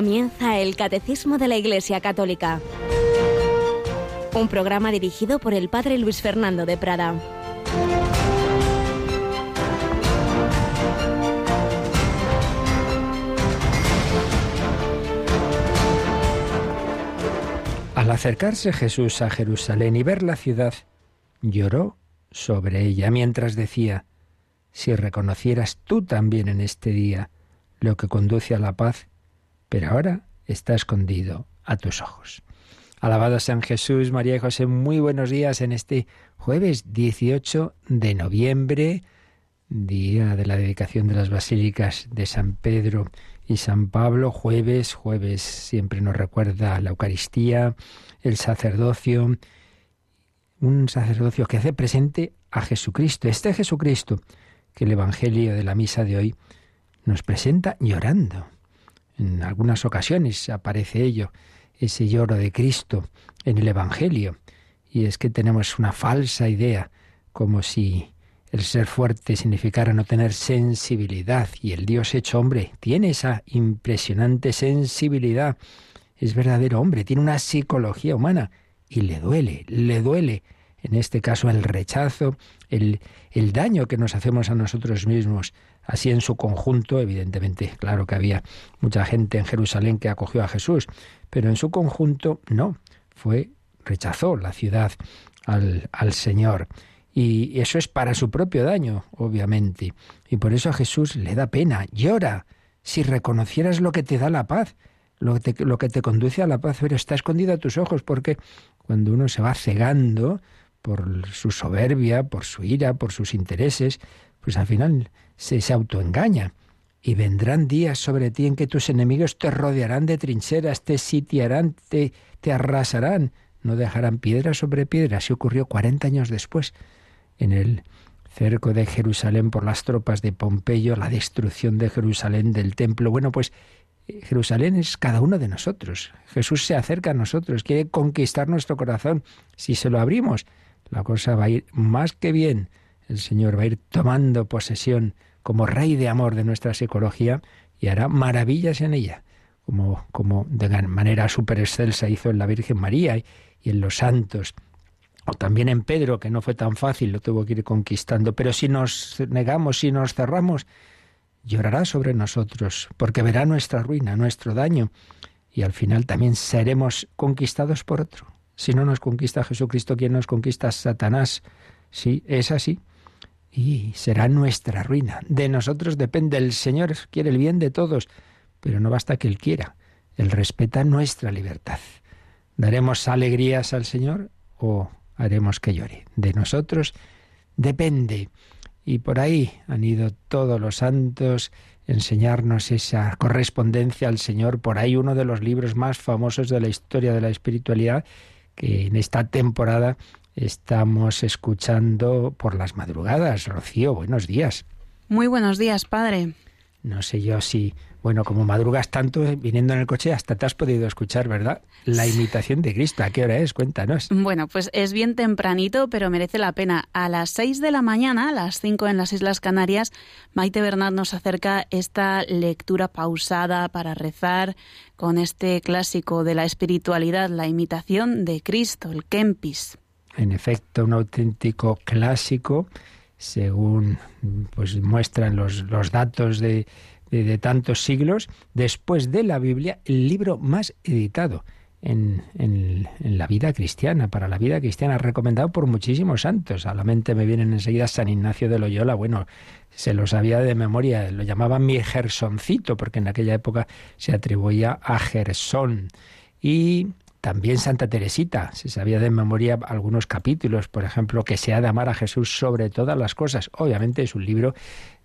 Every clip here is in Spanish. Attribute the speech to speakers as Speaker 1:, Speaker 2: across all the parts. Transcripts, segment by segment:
Speaker 1: Comienza el Catecismo de la Iglesia Católica, un programa dirigido por el Padre Luis Fernando de Prada.
Speaker 2: Al acercarse Jesús a Jerusalén y ver la ciudad, lloró sobre ella mientras decía, si reconocieras tú también en este día lo que conduce a la paz, pero ahora está escondido a tus ojos. Alabado San Jesús, María y José, muy buenos días en este jueves 18 de noviembre, día de la dedicación de las basílicas de San Pedro y San Pablo, jueves, jueves siempre nos recuerda la Eucaristía, el sacerdocio, un sacerdocio que hace presente a Jesucristo, este Jesucristo que el Evangelio de la misa de hoy nos presenta llorando. En algunas ocasiones aparece ello, ese lloro de Cristo en el Evangelio. Y es que tenemos una falsa idea, como si el ser fuerte significara no tener sensibilidad. Y el Dios hecho hombre tiene esa impresionante sensibilidad. Es verdadero hombre, tiene una psicología humana. Y le duele, le duele en este caso el rechazo, el, el daño que nos hacemos a nosotros mismos. Así en su conjunto, evidentemente, claro que había mucha gente en Jerusalén que acogió a Jesús, pero en su conjunto no, fue, rechazó la ciudad al, al Señor. Y eso es para su propio daño, obviamente. Y por eso a Jesús le da pena, llora, si reconocieras lo que te da la paz, lo que te, lo que te conduce a la paz, pero está escondido a tus ojos, porque cuando uno se va cegando, por su soberbia, por su ira, por sus intereses, pues al final se, se autoengaña. Y vendrán días sobre ti en que tus enemigos te rodearán de trincheras, te sitiarán, te, te arrasarán, no dejarán piedra sobre piedra. Así ocurrió cuarenta años después, en el cerco de Jerusalén por las tropas de Pompeyo, la destrucción de Jerusalén, del templo. Bueno, pues eh, Jerusalén es cada uno de nosotros. Jesús se acerca a nosotros, quiere conquistar nuestro corazón. Si se lo abrimos, la cosa va a ir más que bien. El Señor va a ir tomando posesión como rey de amor de nuestra psicología y hará maravillas en ella, como, como de manera súper excelsa hizo en la Virgen María y, y en los santos. O también en Pedro, que no fue tan fácil, lo tuvo que ir conquistando. Pero si nos negamos, si nos cerramos, llorará sobre nosotros, porque verá nuestra ruina, nuestro daño, y al final también seremos conquistados por otro. Si no nos conquista Jesucristo, ¿quién nos conquista? Satanás. Sí, es así. Y será nuestra ruina. De nosotros depende. El Señor quiere el bien de todos, pero no basta que Él quiera. Él respeta nuestra libertad. ¿Daremos alegrías al Señor o haremos que llore? De nosotros depende. Y por ahí han ido todos los santos enseñarnos esa correspondencia al Señor. Por ahí uno de los libros más famosos de la historia de la espiritualidad que en esta temporada estamos escuchando por las madrugadas. Rocío, buenos días.
Speaker 3: Muy buenos días, padre.
Speaker 2: No sé yo si, bueno, como madrugas tanto viniendo en el coche, hasta te has podido escuchar, ¿verdad? La imitación de Cristo. ¿A qué hora es? Cuéntanos.
Speaker 3: Bueno, pues es bien tempranito, pero merece la pena. A las seis de la mañana, a las cinco en las Islas Canarias, Maite Bernard nos acerca esta lectura pausada para rezar con este clásico de la espiritualidad, la imitación de Cristo, el Kempis.
Speaker 2: En efecto, un auténtico clásico según pues muestran los, los datos de, de, tantos siglos, después de la Biblia, el libro más editado en, en, la vida cristiana, para la vida cristiana, recomendado por muchísimos santos. A la mente me vienen enseguida San Ignacio de Loyola, bueno, se lo sabía de memoria, lo llamaban mi Gersoncito, porque en aquella época se atribuía a Gersón. Y también Santa Teresita, se sabía de memoria algunos capítulos, por ejemplo, que se ha de amar a Jesús sobre todas las cosas. Obviamente es un libro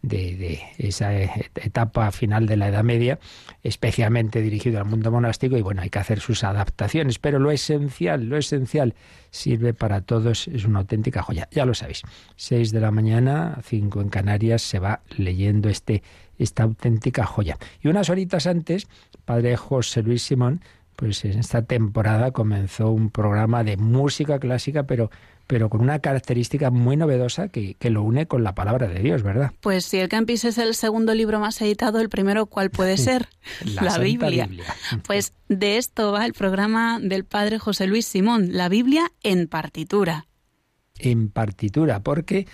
Speaker 2: de, de, esa etapa final de la Edad Media, especialmente dirigido al mundo monástico, y bueno, hay que hacer sus adaptaciones, pero lo esencial, lo esencial sirve para todos, es una auténtica joya. Ya lo sabéis, seis de la mañana, cinco en Canarias, se va leyendo este, esta auténtica joya. Y unas horitas antes, padre José Luis Simón pues en esta temporada comenzó un programa de música clásica, pero pero con una característica muy novedosa que, lo une con la palabra de Dios, ¿verdad?
Speaker 3: Pues si el Campis es el segundo libro más editado, el primero, ¿cuál puede ser?
Speaker 2: la, Biblia.
Speaker 3: Pues de esto va el programa del padre José Luis Simón, la Biblia en partitura.
Speaker 2: En partitura, porque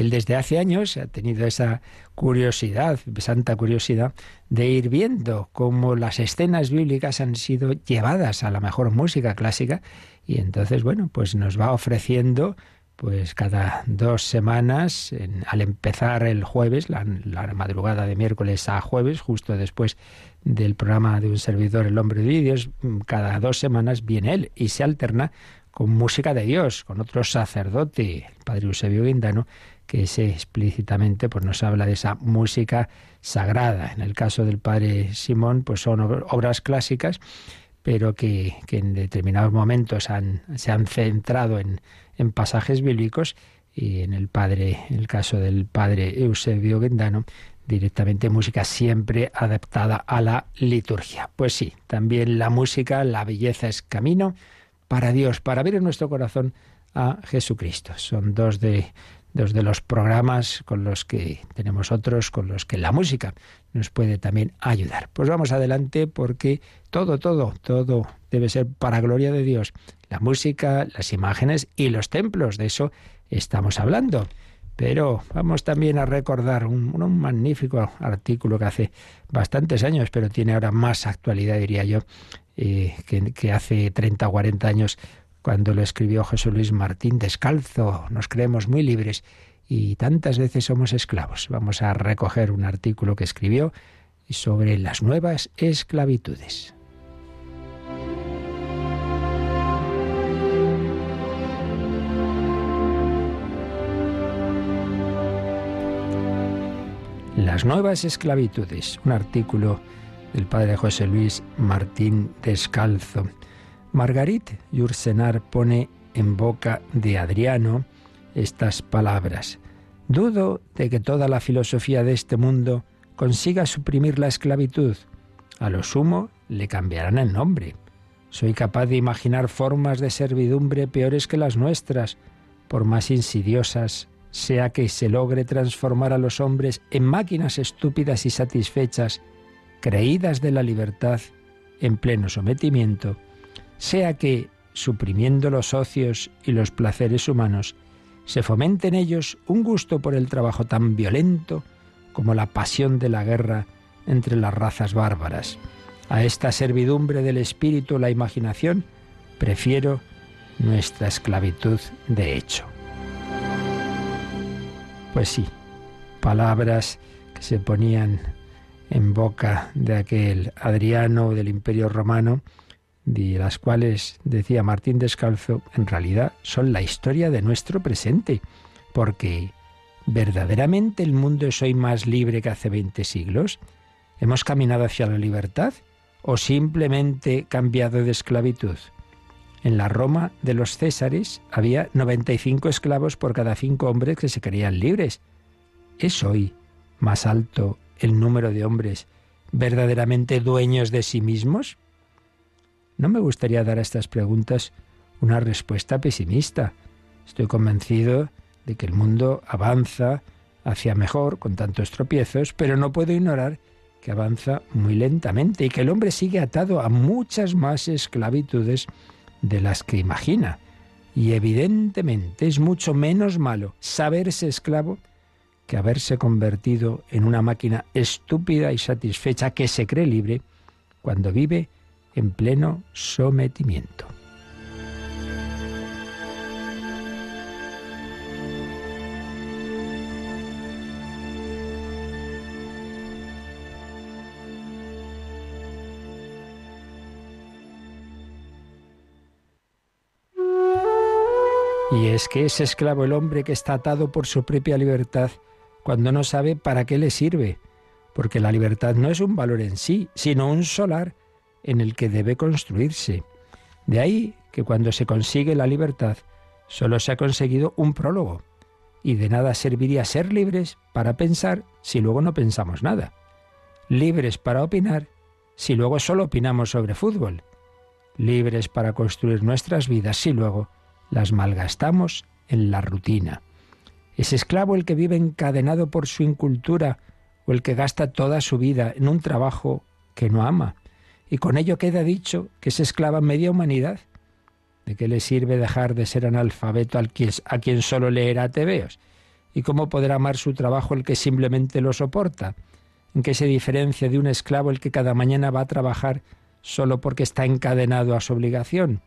Speaker 2: él desde hace años ha tenido esa curiosidad, santa curiosidad, de ir viendo cómo las escenas bíblicas han sido llevadas a la mejor música clásica y entonces, bueno, pues nos va ofreciendo pues cada dos semanas, al empezar el jueves, la, madrugada de miércoles a jueves, justo después del programa de un servidor, El Hombre de Dios, cada dos semanas viene él y se alterna con música de Dios, con otro sacerdote, el padre Eusebio Guindano, que ese explícitamente pues nos habla de esa música sagrada. En el caso del padre Simón, pues son obras clásicas pero que, en determinados momentos se han centrado en, pasajes bíblicos y en el padre, en el caso del padre Eusebio Gendano, directamente música siempre adaptada a la liturgia. Pues sí, también la música, la belleza es camino para Dios, para ver en nuestro corazón a Jesucristo. Son dos de dos de los programas con los que tenemos otros, con los que la música nos puede también ayudar. Pues vamos adelante porque todo, todo, todo debe ser para gloria de Dios. La música, las imágenes y los templos, de eso estamos hablando. Pero vamos también a recordar un, magnífico artículo que hace bastantes años, pero tiene ahora más actualidad, diría yo, eh, que, hace 30 o 40 años cuando lo escribió José Luis Martín descalzo, nos creemos muy libres y tantas veces somos esclavos. Vamos a recoger un artículo que escribió sobre las nuevas esclavitudes. Las nuevas esclavitudes, un artículo del padre José Luis Martín Descalzo. Margarit Yursenar pone en boca de Adriano estas palabras. Dudo de que toda la filosofía de este mundo consiga suprimir la esclavitud. A lo sumo le cambiarán el nombre. Soy capaz de imaginar formas de servidumbre peores que las nuestras, por más insidiosas sea que se logre transformar a los hombres en máquinas estúpidas y satisfechas, creídas de la libertad en pleno sometimiento sea que, suprimiendo los ocios y los placeres humanos, se fomente en ellos un gusto por el trabajo tan violento como la pasión de la guerra entre las razas bárbaras. A esta servidumbre del espíritu la imaginación prefiero nuestra esclavitud de hecho. Pues sí, palabras que se ponían en boca de aquel Adriano del Imperio Romano, de las cuales, decía Martín Descalzo, en realidad son la historia de nuestro presente, porque ¿verdaderamente el mundo es hoy más libre que hace 20 siglos? ¿Hemos caminado hacia la libertad o simplemente cambiado de esclavitud? En la Roma de los Césares había 95 esclavos por cada cinco hombres que se creían libres. ¿Es hoy más alto el número de hombres verdaderamente dueños de sí mismos? No me gustaría dar a estas preguntas una respuesta pesimista. Estoy convencido de que el mundo avanza hacia mejor con tantos tropiezos, pero no puedo ignorar que avanza muy lentamente y que el hombre sigue atado a muchas más esclavitudes de las que imagina. Y evidentemente es mucho menos malo saberse esclavo que haberse convertido en una máquina estúpida y satisfecha que se cree libre cuando vive en pleno sometimiento. Y es que es esclavo el hombre que está atado por su propia libertad cuando no sabe para qué le sirve, porque la libertad no es un valor en sí, sino un solar en el que debe construirse. De ahí que cuando se consigue la libertad, solo se ha conseguido un prólogo, y de nada serviría ser libres para pensar si luego no pensamos nada, libres para opinar si luego solo opinamos sobre fútbol, libres para construir nuestras vidas si luego las malgastamos en la rutina. ¿Es esclavo el que vive encadenado por su incultura o el que gasta toda su vida en un trabajo que no ama? Y con ello queda dicho que es esclava media humanidad. ¿De qué le sirve dejar de ser analfabeto a quien solo leerá tebeos? ¿Y cómo podrá amar su trabajo el que simplemente lo soporta? ¿En qué se diferencia de un esclavo el que cada mañana va a trabajar solo porque está encadenado a su obligación?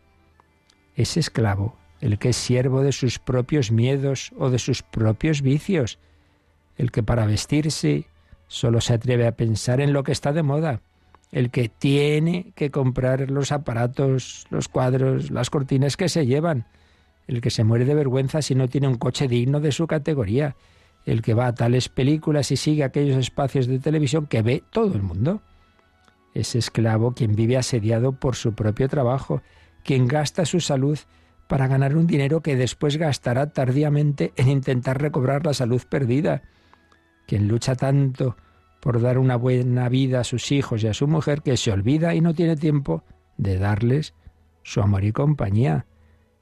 Speaker 2: Es esclavo el que es siervo de sus propios miedos o de sus propios vicios, el que para vestirse solo se atreve a pensar en lo que está de moda, el que tiene que comprar los aparatos, los cuadros, las cortinas que se llevan, el que se muere de vergüenza si no tiene un coche digno de su categoría, el que va a tales películas y sigue aquellos espacios de televisión que ve todo el mundo. Es esclavo quien vive asediado por su propio trabajo, quien gasta su salud para ganar un dinero que después gastará tardíamente en intentar recobrar la salud perdida, quien lucha tanto por dar una buena vida a sus hijos y a su mujer que se olvida y no tiene tiempo de darles su amor y compañía,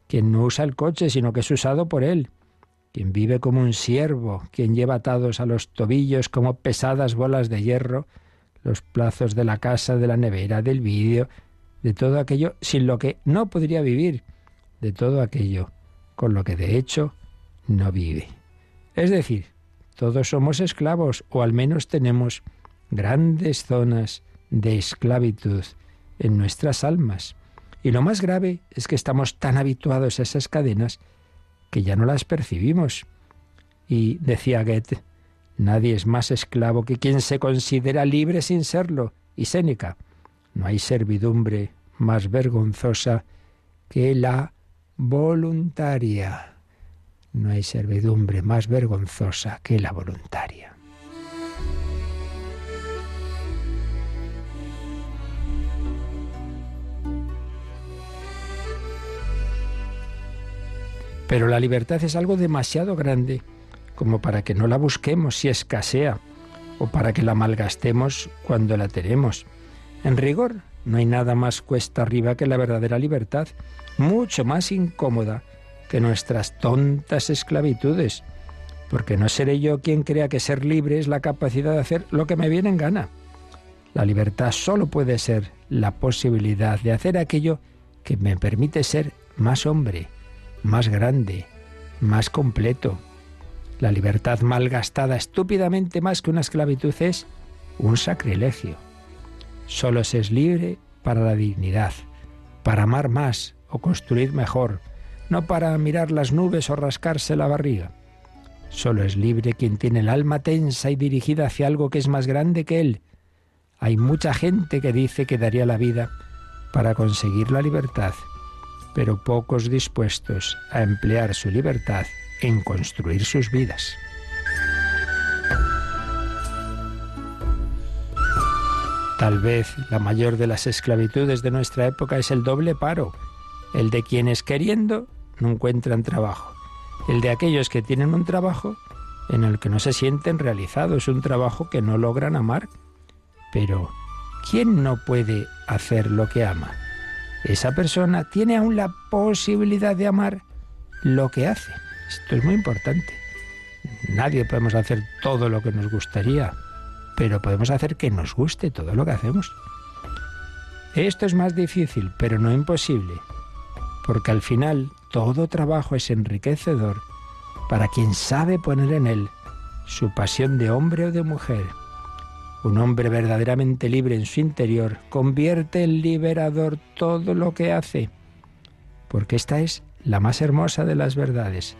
Speaker 2: quien no usa el coche sino que es usado por él, quien vive como un siervo, quien lleva atados a los tobillos como pesadas bolas de hierro los plazos de la casa, de la nevera, del vídeo, de todo aquello sin lo que no podría vivir, de todo aquello con lo que de hecho no vive. Es decir, todos somos esclavos o al menos tenemos grandes zonas de esclavitud en nuestras almas. Y lo más grave es que estamos tan habituados a esas cadenas que ya no las percibimos. Y decía Goethe, nadie es más esclavo que quien se considera libre sin serlo. Y Séneca, no hay servidumbre más vergonzosa que la voluntaria. No hay servidumbre más vergonzosa que la voluntaria. Pero la libertad es algo demasiado grande como para que no la busquemos si escasea o para que la malgastemos cuando la tenemos. En rigor, no hay nada más cuesta arriba que la verdadera libertad, mucho más incómoda que nuestras tontas esclavitudes, porque no seré yo quien crea que ser libre es la capacidad de hacer lo que me viene en gana. La libertad solo puede ser la posibilidad de hacer aquello que me permite ser más hombre, más grande, más completo. La libertad malgastada estúpidamente más que una esclavitud es un sacrilegio. Solo se es libre para la dignidad, para amar más o construir mejor, no para mirar las nubes o rascarse la barriga. Solo es libre quien tiene el alma tensa y dirigida hacia algo que es más grande que él. Hay mucha gente que dice que daría la vida para conseguir la libertad, pero pocos dispuestos a emplear su libertad en construir sus vidas. Tal vez la mayor de las esclavitudes de nuestra época es el doble paro, el de quienes queriendo no encuentran trabajo, el de aquellos que tienen un trabajo en el que no se sienten realizados, un trabajo que no logran amar. Pero, ¿quién no puede hacer lo que ama? Esa persona tiene aún la posibilidad de amar lo que hace. Esto es muy importante. Nadie podemos hacer todo lo que nos gustaría, pero podemos hacer que nos guste todo lo que hacemos. Esto es más difícil, pero no imposible porque al final todo trabajo es enriquecedor para quien sabe poner en él su pasión de hombre o de mujer. Un hombre verdaderamente libre en su interior convierte en liberador todo lo que hace, porque esta es la más hermosa de las verdades,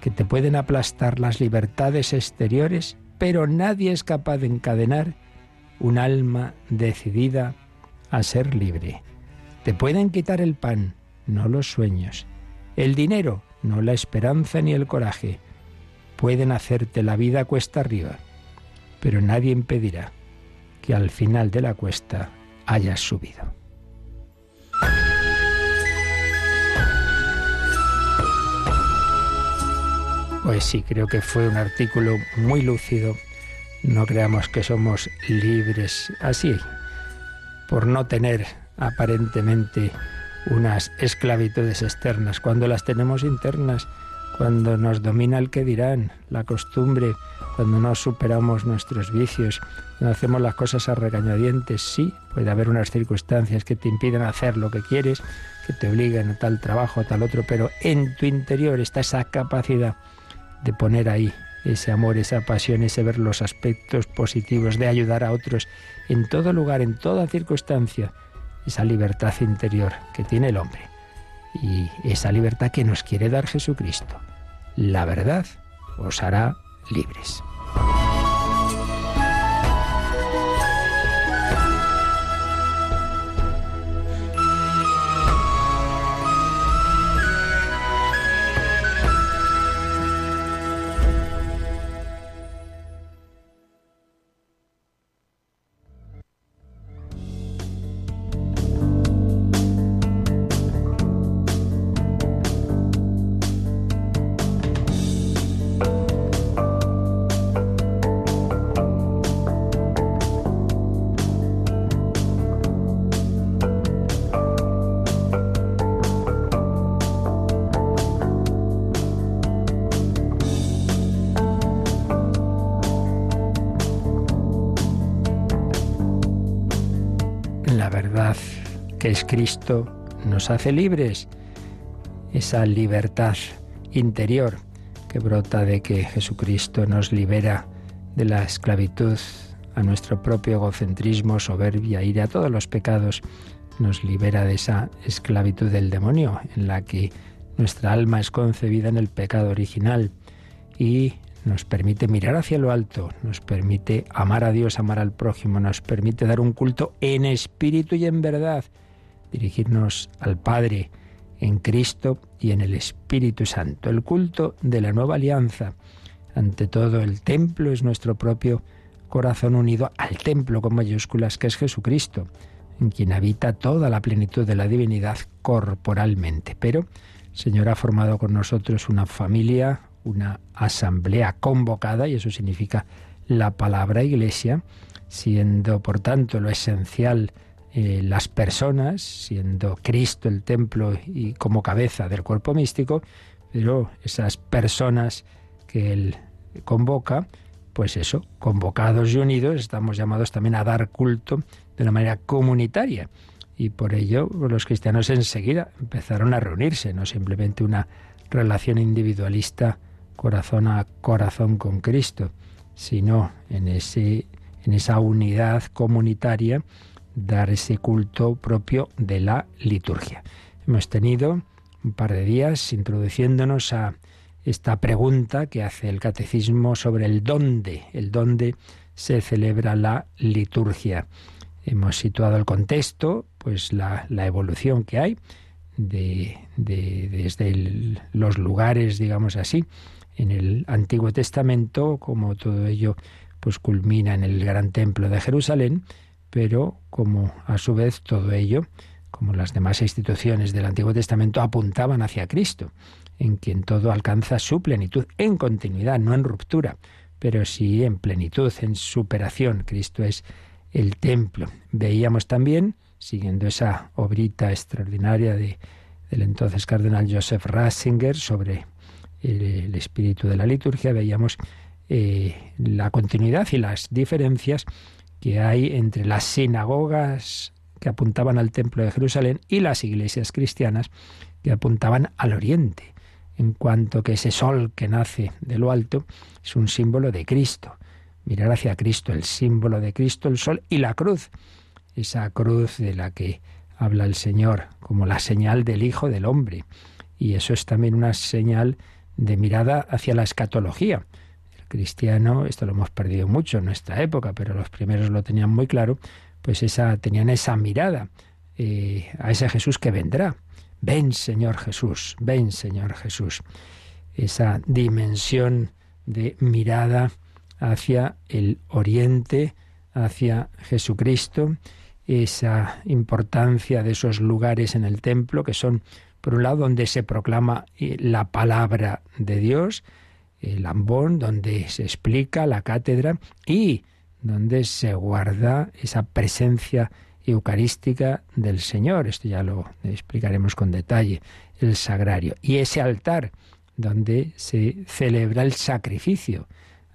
Speaker 2: que te pueden aplastar las libertades exteriores, pero nadie es capaz de encadenar un alma decidida a ser libre. Te pueden quitar el pan, no los sueños. El dinero, no la esperanza ni el coraje. Pueden hacerte la vida cuesta arriba, pero nadie impedirá que al final de la cuesta hayas subido. Pues sí, creo que fue un artículo muy lúcido. No creamos que somos libres así, por no tener aparentemente unas esclavitudes externas, cuando las tenemos internas, cuando nos domina el que dirán, la costumbre, cuando no superamos nuestros vicios, cuando hacemos las cosas a regañadientes, sí, puede haber unas circunstancias que te impiden hacer lo que quieres, que te obliguen a tal trabajo, a tal otro, pero en tu interior está esa capacidad de poner ahí ese amor, esa pasión, ese ver los aspectos positivos, de ayudar a otros en todo lugar, en toda circunstancia, esa libertad interior que tiene el hombre y esa libertad que nos quiere dar Jesucristo. La verdad os hará libres. Cristo, nos hace libres. Esa libertad interior que brota de que Jesucristo nos libera de la esclavitud a nuestro propio egocentrismo, soberbia, ira, todos los pecados, nos libera de esa esclavitud del demonio en la que nuestra alma es concebida en el pecado original y nos permite mirar hacia lo alto, nos permite amar a Dios, amar al prójimo, nos permite dar un culto en espíritu y en verdad, dirigirnos al Padre en Cristo y en el Espíritu Santo. El culto de la nueva alianza. Ante todo, el templo es nuestro propio corazón unido al templo con mayúsculas que es Jesucristo, en quien habita toda la plenitud de la divinidad corporalmente. Pero el Señor ha formado con nosotros una familia, una asamblea convocada, y eso significa la palabra iglesia, siendo por tanto lo esencial eh, las personas, siendo Cristo el templo y como cabeza del cuerpo místico, pero esas personas que Él convoca, pues eso, convocados y unidos, estamos llamados también a dar culto de una manera comunitaria. Y por ello los cristianos enseguida empezaron a reunirse, no simplemente una relación individualista corazón a corazón con Cristo, sino en, ese, en esa unidad comunitaria dar ese culto propio de la liturgia. Hemos tenido un par de días introduciéndonos a esta pregunta que hace el catecismo sobre el dónde, el dónde se celebra la liturgia. Hemos situado el contexto, pues la, evolución que hay de, desde los lugares, digamos así, en el Antiguo Testamento, como todo ello pues culmina en el gran templo de Jerusalén, pero como a su vez todo ello, como las demás instituciones del Antiguo Testamento, apuntaban hacia Cristo, en quien todo alcanza su plenitud, en continuidad, no en ruptura, pero sí en plenitud, en superación. Cristo es el templo. Veíamos también, siguiendo esa obrita extraordinaria de, del entonces cardenal Joseph Ratzinger sobre el, espíritu de la liturgia, veíamos eh, la continuidad y las diferencias que hay entre las sinagogas que apuntaban al templo de Jerusalén y las iglesias cristianas que apuntaban al oriente, en cuanto que ese sol que nace de lo alto es un símbolo de Cristo. Mirar hacia Cristo, el símbolo de Cristo, el sol y la cruz, esa cruz de la que habla el Señor como la señal del Hijo del Hombre. Y eso es también una señal de mirada hacia la escatología cristiano, esto lo hemos perdido mucho en nuestra época, pero los primeros lo tenían muy claro, pues esa, tenían esa mirada eh, a ese Jesús que vendrá. Ven Señor Jesús, ven Señor Jesús. Esa dimensión de mirada hacia el oriente, hacia Jesucristo, esa importancia de esos lugares en el templo que son, por un lado, donde se proclama eh, la palabra de Dios, el ambón donde se explica la cátedra y donde se guarda esa presencia eucarística del Señor. Esto ya lo explicaremos con detalle, el sagrario. Y ese altar donde se celebra el sacrificio.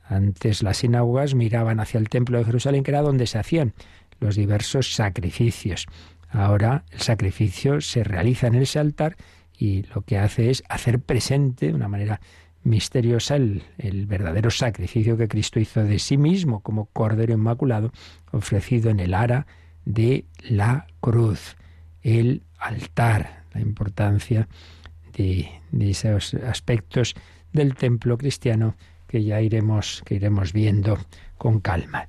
Speaker 2: Antes las sinagogas miraban hacia el templo de Jerusalén, que era donde se hacían los diversos sacrificios. Ahora el sacrificio se realiza en ese altar y lo que hace es hacer presente de una manera misteriosa el, el, verdadero sacrificio que Cristo hizo de sí mismo como Cordero Inmaculado ofrecido en el ara de la cruz, el altar, la importancia de, de esos aspectos del templo cristiano que ya iremos, que iremos viendo con calma.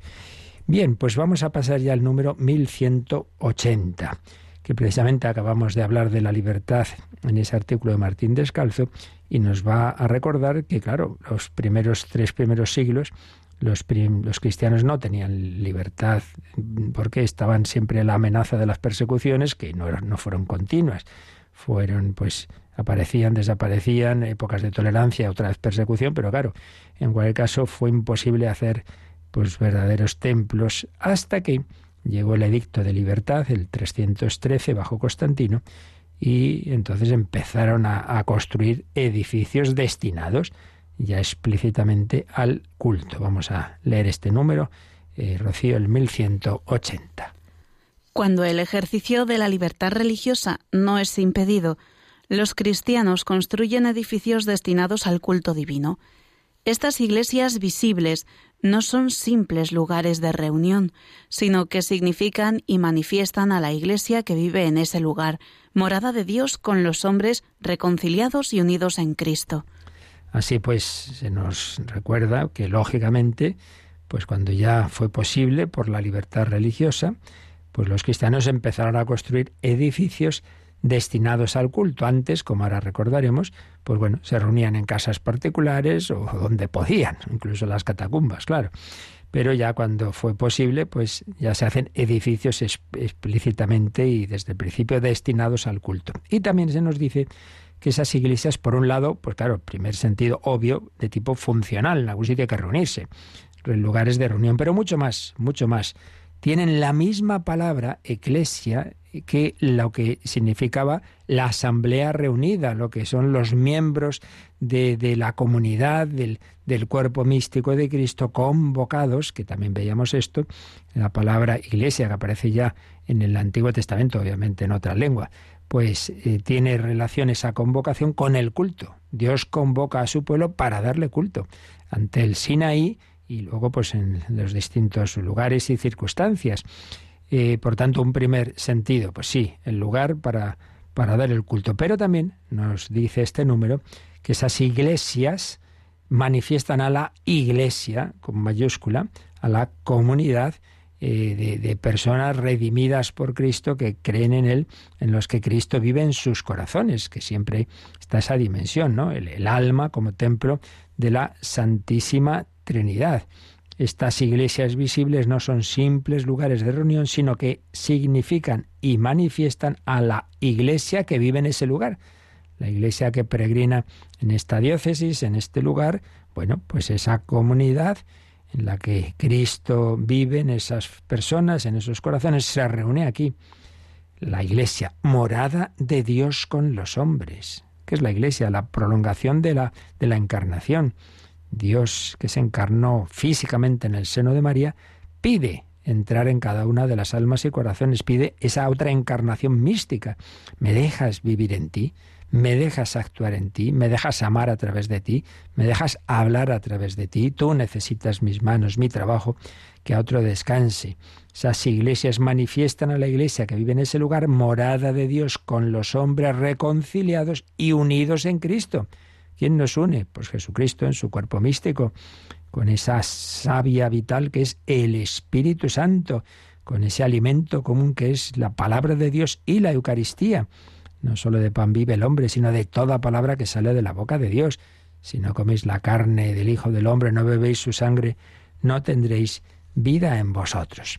Speaker 2: Bien, pues vamos a pasar ya al número 1180 que precisamente acabamos de hablar de la libertad en ese artículo de Martín Descalzo, y nos va a recordar que, claro, los primeros tres primeros siglos los, los, cristianos no tenían libertad porque estaban siempre la amenaza de las persecuciones, que no, no fueron continuas. Fueron, pues, aparecían, desaparecían, épocas de tolerancia, otra vez persecución, pero claro, en cualquier caso fue imposible hacer pues verdaderos templos hasta que llegó el edicto de libertad, el 313, bajo Constantino, y entonces empezaron a, construir edificios destinados ya explícitamente al culto. Vamos a leer este número, eh, Rocío, el 1180.
Speaker 3: Cuando el ejercicio de la libertad religiosa no es impedido, los cristianos construyen edificios destinados al culto divino. Estas iglesias visibles no son simples lugares de reunión, sino que significan y manifiestan a la Iglesia que vive en ese lugar, morada de Dios con los hombres reconciliados y unidos en Cristo.
Speaker 2: Así pues, se nos recuerda que lógicamente, pues cuando ya fue posible por la libertad religiosa, pues los cristianos empezaron a construir edificios destinados al culto. Antes, como ahora recordaremos, pues bueno, se reunían en casas particulares o donde podían, incluso las catacumbas, claro. Pero ya cuando fue posible, pues ya se hacen edificios explícitamente y desde el principio destinados al culto. Y también se nos dice que esas iglesias, por un lado, pues claro, primer sentido obvio, de tipo funcional, en algún sitio hay que reunirse, lugares de reunión, pero mucho más, mucho más. Tienen la misma palabra, eclesia, que lo que significaba la asamblea reunida, lo que son los miembros de, la comunidad, del, cuerpo místico de Cristo, convocados, que también veíamos esto, la palabra iglesia que aparece ya en el Antiguo Testamento, obviamente en otra lengua, pues eh, tiene relación esa convocación con el culto. Dios convoca a su pueblo para darle culto. Ante el Sinaí y luego pues en los distintos lugares y circunstancias. Eh, por tanto, un primer sentido, pues sí, el lugar para, para dar el culto. Pero también nos dice este número que esas iglesias manifiestan a la iglesia, con mayúscula, a la comunidad eh, de, personas redimidas por Cristo que creen en Él, en los que Cristo vive en sus corazones, que siempre está esa dimensión, ¿no? El, el alma como templo de la Santísima Trinidad. Estas iglesias visibles no son simples lugares de reunión, sino que significan y manifiestan a la iglesia que vive en ese lugar. La iglesia que peregrina en esta diócesis, en este lugar, bueno, pues esa comunidad en la que Cristo vive, en esas personas, en esos corazones, se reúne aquí. La iglesia, morada de Dios con los hombres. ¿Qué es la iglesia? La prolongación de la, de la encarnación. Dios que se encarnó físicamente en el seno de María, pide entrar en cada una de las almas y corazones, pide esa otra encarnación mística. ¿Me dejas vivir en ti? ¿Me dejas actuar en ti? ¿Me dejas amar a través de ti? ¿Me dejas hablar a través de ti? Tú necesitas mis manos, mi trabajo, que a otro descanse. Esas iglesias manifiestan a la iglesia que vive en ese lugar morada de Dios con los hombres reconciliados y unidos en Cristo. ¿Quién nos une? Pues Jesucristo en su cuerpo místico, con esa savia vital que es el Espíritu Santo, con ese alimento común que es la palabra de Dios y la Eucaristía. No solo de pan vive el hombre, sino de toda palabra que sale de la boca de Dios. Si no coméis la carne del Hijo del Hombre, no bebéis su sangre, no tendréis vida en vosotros.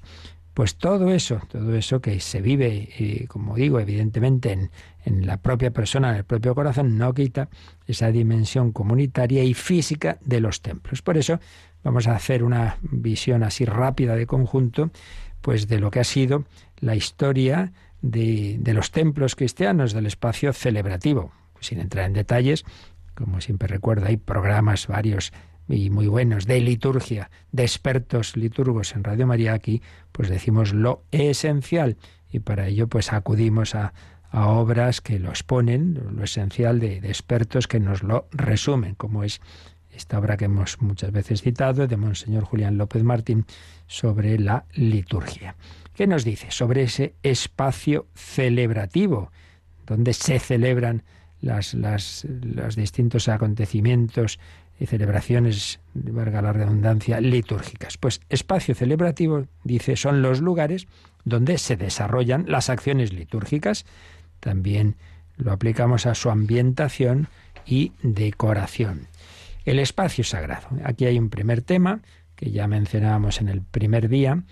Speaker 2: Pues todo eso, todo eso que se vive, y como digo, evidentemente en, en la propia persona, en el propio corazón, no quita esa dimensión comunitaria y física de los templos. Por eso vamos a hacer una visión así rápida de conjunto, pues de lo que ha sido la historia de, de los templos cristianos, del espacio celebrativo. Sin entrar en detalles, como siempre recuerdo, hay programas varios y muy buenos de liturgia, de expertos liturgos en Radio María aquí, pues decimos lo esencial y para ello pues acudimos a, a obras que lo exponen, lo esencial de, expertos que nos lo resumen, como es esta obra que hemos muchas veces citado de Monseñor Julián López Martín sobre la liturgia. ¿Qué nos dice sobre ese espacio celebrativo donde se celebran las, las, los distintos acontecimientos y celebraciones, valga la redundancia, litúrgicas. Pues espacio celebrativo, dice, son los lugares donde se desarrollan las acciones litúrgicas. También lo aplicamos a su ambientación y decoración. El espacio sagrado. Aquí hay un primer tema que ya mencionábamos en el primer día,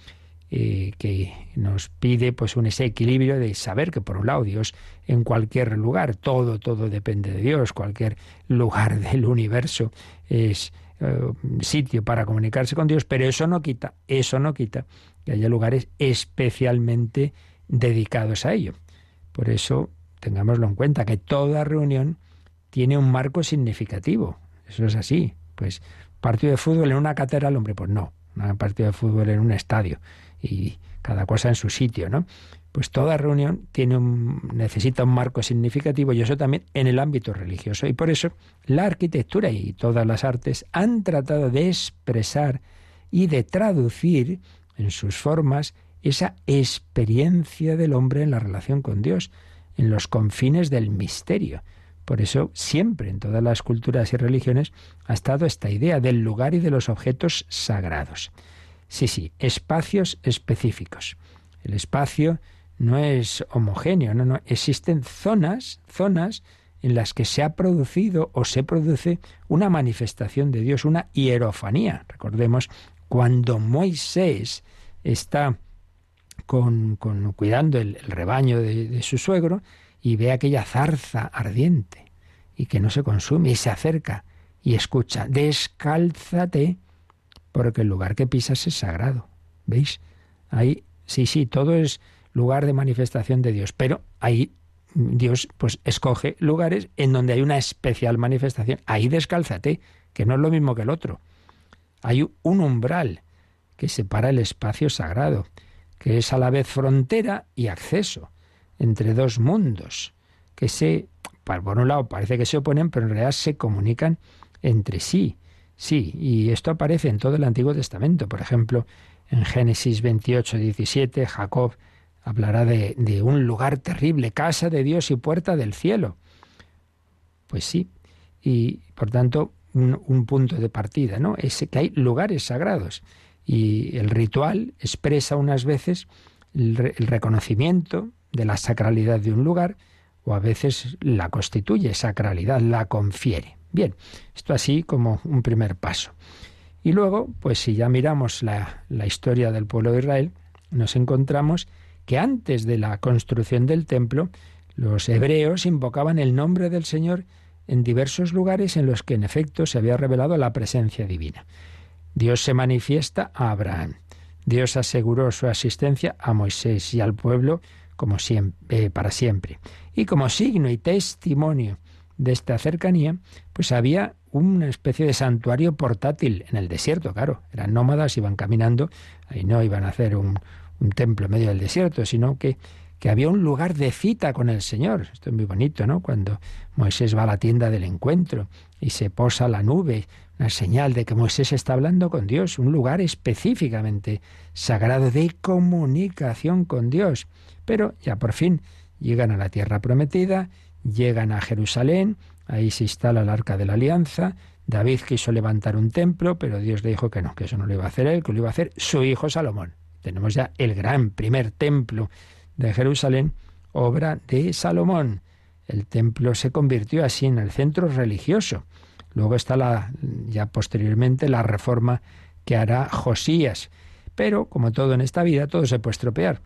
Speaker 2: que nos pide pues un ese equilibrio de saber que por un lado Dios en cualquier lugar, todo, todo depende de Dios, cualquier lugar del universo es eh, sitio para comunicarse con Dios, pero eso no quita, eso no quita que haya lugares especialmente dedicados a ello. Por eso tengámoslo en cuenta, que toda reunión tiene un marco significativo. Eso es así. Pues partido de fútbol en una catedral, hombre, pues no. Un partido de fútbol en un estadio y cada cosa en su sitio, ¿no? Pues toda reunión tiene un, necesita un marco significativo y eso también en el ámbito religioso. Y por eso la arquitectura y todas las artes han tratado de expresar y de traducir en sus formas esa experiencia del hombre en la relación con Dios, en los confines del misterio. Por eso siempre en todas las culturas y religiones ha estado esta idea del lugar y de los objetos sagrados. Sí, sí, espacios específicos. El espacio no es homogéneo, no, no, existen zonas, zonas en las que se ha producido o se produce una manifestación de Dios, una hierofanía. Recordemos cuando Moisés está con, con cuidando el, rebaño de, de su suegro y ve aquella zarza ardiente y que no se consume y se acerca y escucha, descálzate porque el lugar que pisas es sagrado. ¿Veis? Ahí, sí, sí, todo es lugar de manifestación de Dios, pero ahí Dios pues escoge lugares en donde hay una especial manifestación. Ahí descálzate, que no es lo mismo que el otro. Hay un umbral que separa el espacio sagrado, que es a la vez frontera y acceso entre dos mundos, que se, por un lado parece que se oponen, pero en realidad se comunican entre sí. Sí, y esto aparece en todo el Antiguo Testamento. Por ejemplo, en Génesis 28, 17, Jacob hablará de, un lugar terrible, casa de Dios y puerta del cielo. Pues sí, y por tanto un, un punto de partida, ¿no? Es que hay lugares sagrados y el ritual expresa unas veces el reconocimiento de la sacralidad de un lugar o a veces la constituye sacralidad, la confiere. Bien, esto así como un primer paso. Y luego, pues si ya miramos la, la historia del pueblo de Israel, nos encontramos que antes de la construcción del templo, los hebreos invocaban el nombre del Señor en diversos lugares en los que en efecto se había revelado la presencia divina. Dios se manifiesta a Abraham. Dios aseguró su asistencia a Moisés y al pueblo como siempre, eh, para siempre. Y como signo y testimonio de esta cercanía, pues había una especie de santuario portátil en el desierto, claro. Eran nómadas, iban caminando, ahí no iban a hacer un, templo en medio del desierto, sino que, que había un lugar de cita con el Señor. Esto es muy bonito, ¿no? Cuando Moisés va a la tienda del encuentro y se posa la nube, una señal de que Moisés está hablando con Dios, un lugar específicamente sagrado de comunicación con Dios. Pero ya por fin llegan a la tierra prometida, llegan a Jerusalén, ahí se instala el arca de la alianza, David quiso levantar un templo, pero Dios le dijo que no, que eso no lo iba a hacer él, que lo iba a hacer su hijo Salomón. Tenemos ya el gran primer templo de Jerusalén, obra de Salomón. El templo se convirtió así en el centro religioso. Luego está la, ya posteriormente la reforma que hará Josías. Pero, como todo en esta vida, todo se puede estropear.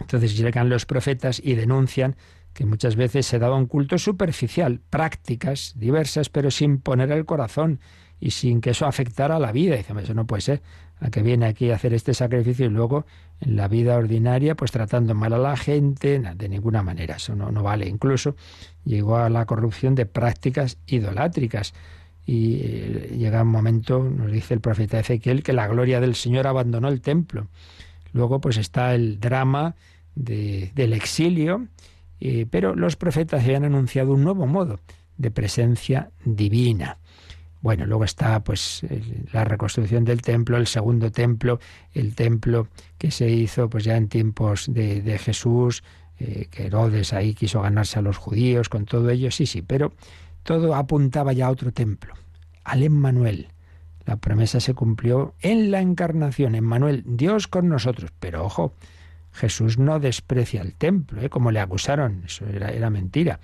Speaker 2: Entonces llegan los profetas y denuncian que muchas veces se daba un culto superficial, prácticas diversas, pero sin poner el corazón y sin que eso afectara la vida. Dice, eso no puede ser. A que viene aquí a hacer este sacrificio y luego en la vida ordinaria, pues tratando mal a la gente, de ninguna manera. Eso no, no vale. Incluso llegó a la corrupción de prácticas idolátricas. Y eh, llega un momento, nos dice el profeta Ezequiel, que la gloria del Señor abandonó el templo. Luego, pues está el drama del exilio, eh, pero los profetas habían anunciado un nuevo modo de presencia divina. Bueno, luego está pues la reconstrucción del templo, el segundo templo, el templo que se hizo pues ya en tiempos de, Jesús, eh, que Herodes ahí quiso ganarse a los judíos con todo ello, sí, sí, pero todo apuntaba ya a otro templo, al Emmanuel. La promesa se cumplió en la encarnación, Emmanuel, Dios con nosotros. Pero ojo, Jesús no desprecia el templo, ¿eh? como le acusaron, eso era, era mentira.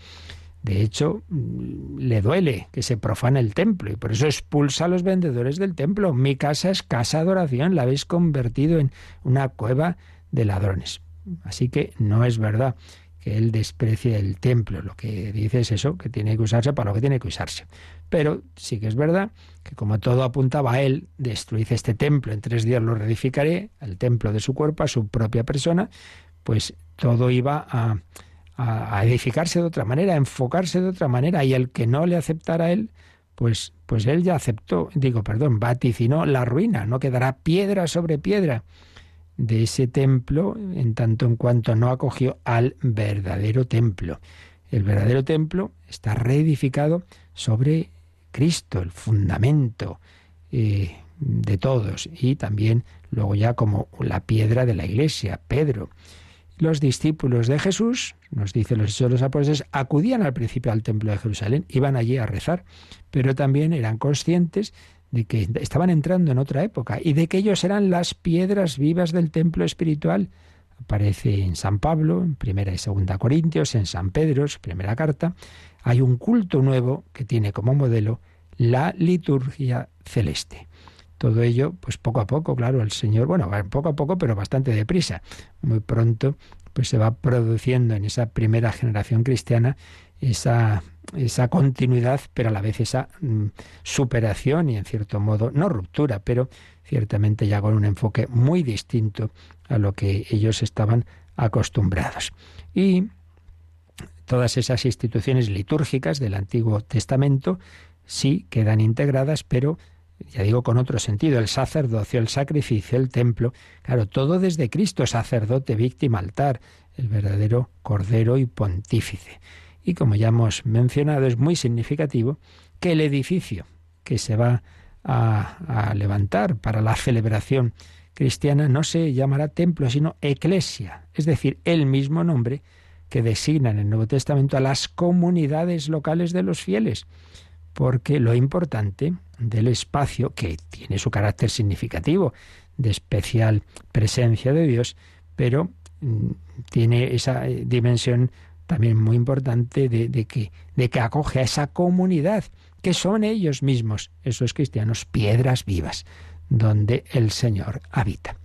Speaker 2: De hecho, mm, le duele que se profane el templo y por eso expulsa a los vendedores del templo. Mi casa es casa de oración, la habéis convertido en una cueva de ladrones. Así que no es verdad que él desprecie el templo. Lo que dice es eso, que tiene que usarse para lo que tiene que usarse. Pero sí que es verdad que como todo apuntaba a él, destruid este templo, en tres días lo reedificaré, el templo de su cuerpo, a su propia persona, pues todo iba a edificarse de otra manera, a enfocarse de otra manera, y el que no le aceptara a él, pues, pues él ya aceptó, digo, perdón, vaticinó la ruina, no quedará piedra sobre piedra de ese templo en tanto en cuanto no acogió al verdadero templo. El verdadero templo está reedificado sobre Cristo, el fundamento eh, de todos, y también luego ya como la piedra de la iglesia, Pedro. Los discípulos de Jesús, nos dicen los hechos de los apóstoles, acudían al principio al templo de Jerusalén, iban allí a rezar, pero también eran conscientes de que estaban entrando en otra época y de que ellos eran las piedras vivas del templo espiritual. Aparece en San Pablo, en primera y segunda Corintios, en San Pedro, su primera carta. Hay un culto nuevo que tiene como modelo la liturgia celeste. Todo ello, pues poco a poco, claro, el Señor, bueno, poco a poco, pero bastante deprisa. Muy pronto, pues se va produciendo en esa primera generación cristiana esa, esa continuidad, pero a la vez esa mm, superación y en cierto modo, no ruptura, pero ciertamente ya con un enfoque muy distinto a lo que ellos estaban acostumbrados. Y todas esas instituciones litúrgicas del Antiguo Testamento sí quedan integradas, pero ya digo con otro sentido, el sacerdocio, el sacrificio, el templo, claro, todo desde Cristo, sacerdote, víctima, altar, el verdadero cordero y pontífice. Y como ya hemos mencionado, es muy significativo que el edificio que se va a, levantar para la celebración cristiana no se llamará templo, sino eclesia, es decir, el mismo nombre que designa en el Nuevo Testamento a las comunidades locales de los fieles porque lo importante del espacio, que tiene su carácter significativo, de especial presencia de Dios, pero mm, tiene esa eh, dimensión también muy importante de, que, de que acoge a esa comunidad, que son ellos mismos, esos cristianos, piedras vivas, donde el Señor habita.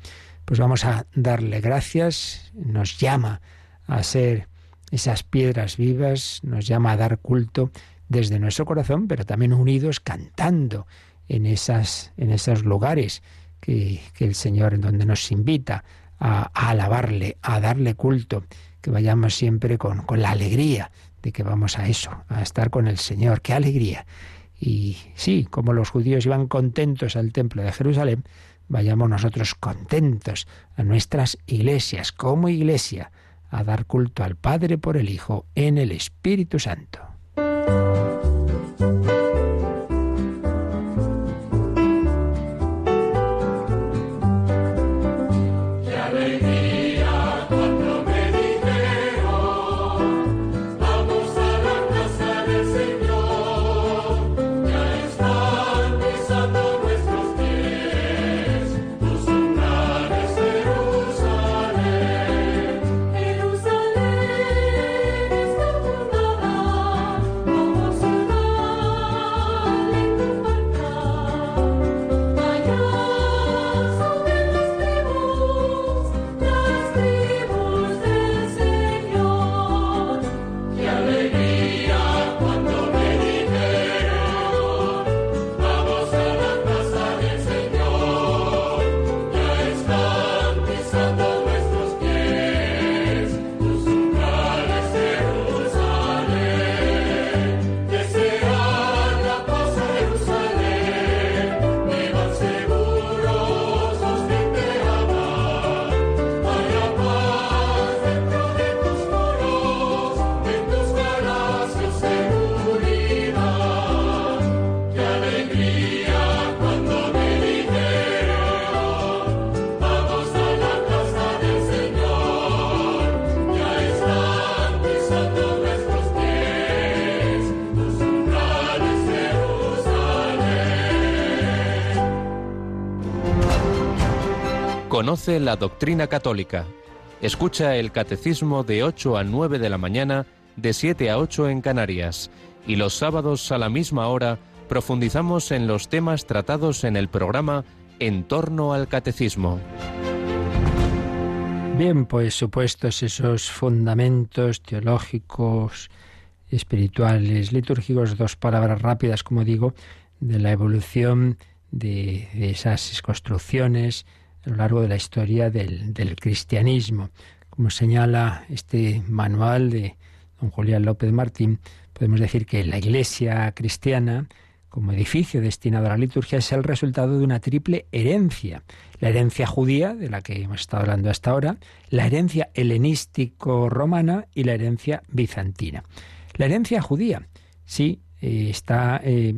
Speaker 2: Pues vamos a darle gracias, nos llama a ser esas piedras vivas, nos llama a dar culto desde nuestro corazón, pero también unidos cantando en, esas, en esos lugares que, el Señor en donde nos invita a, alabarle, a darle culto, que vayamos siempre con, con la alegría de que vamos a eso, a estar con el Señor. ¡Qué alegría! Y sí, como los judíos iban contentos al templo de Jerusalén, vayamos nosotros contentos a nuestras iglesias, como iglesia, a dar culto al Padre por el Hijo en el Espíritu Santo.
Speaker 4: Conoce la doctrina católica. Escucha el catecismo de 8 a 9 de la mañana, de 7 a 8 en Canarias. Y los sábados a la misma hora profundizamos en los temas tratados en el programa En torno al catecismo.
Speaker 2: Bien, pues supuestos esos fundamentos teológicos, espirituales, litúrgicos, dos palabras rápidas, como digo, de la evolución de, esas construcciones a lo largo de la historia del, cristianismo. Como señala este manual de don Julián López Martín, podemos decir que la Iglesia cristiana, como edificio destinado a la liturgia, es el resultado de una triple herencia. La herencia judía, de la que hemos estado hablando hasta ahora, la herencia helenístico-romana y la herencia bizantina. La herencia judía, sí, eh, está, eh,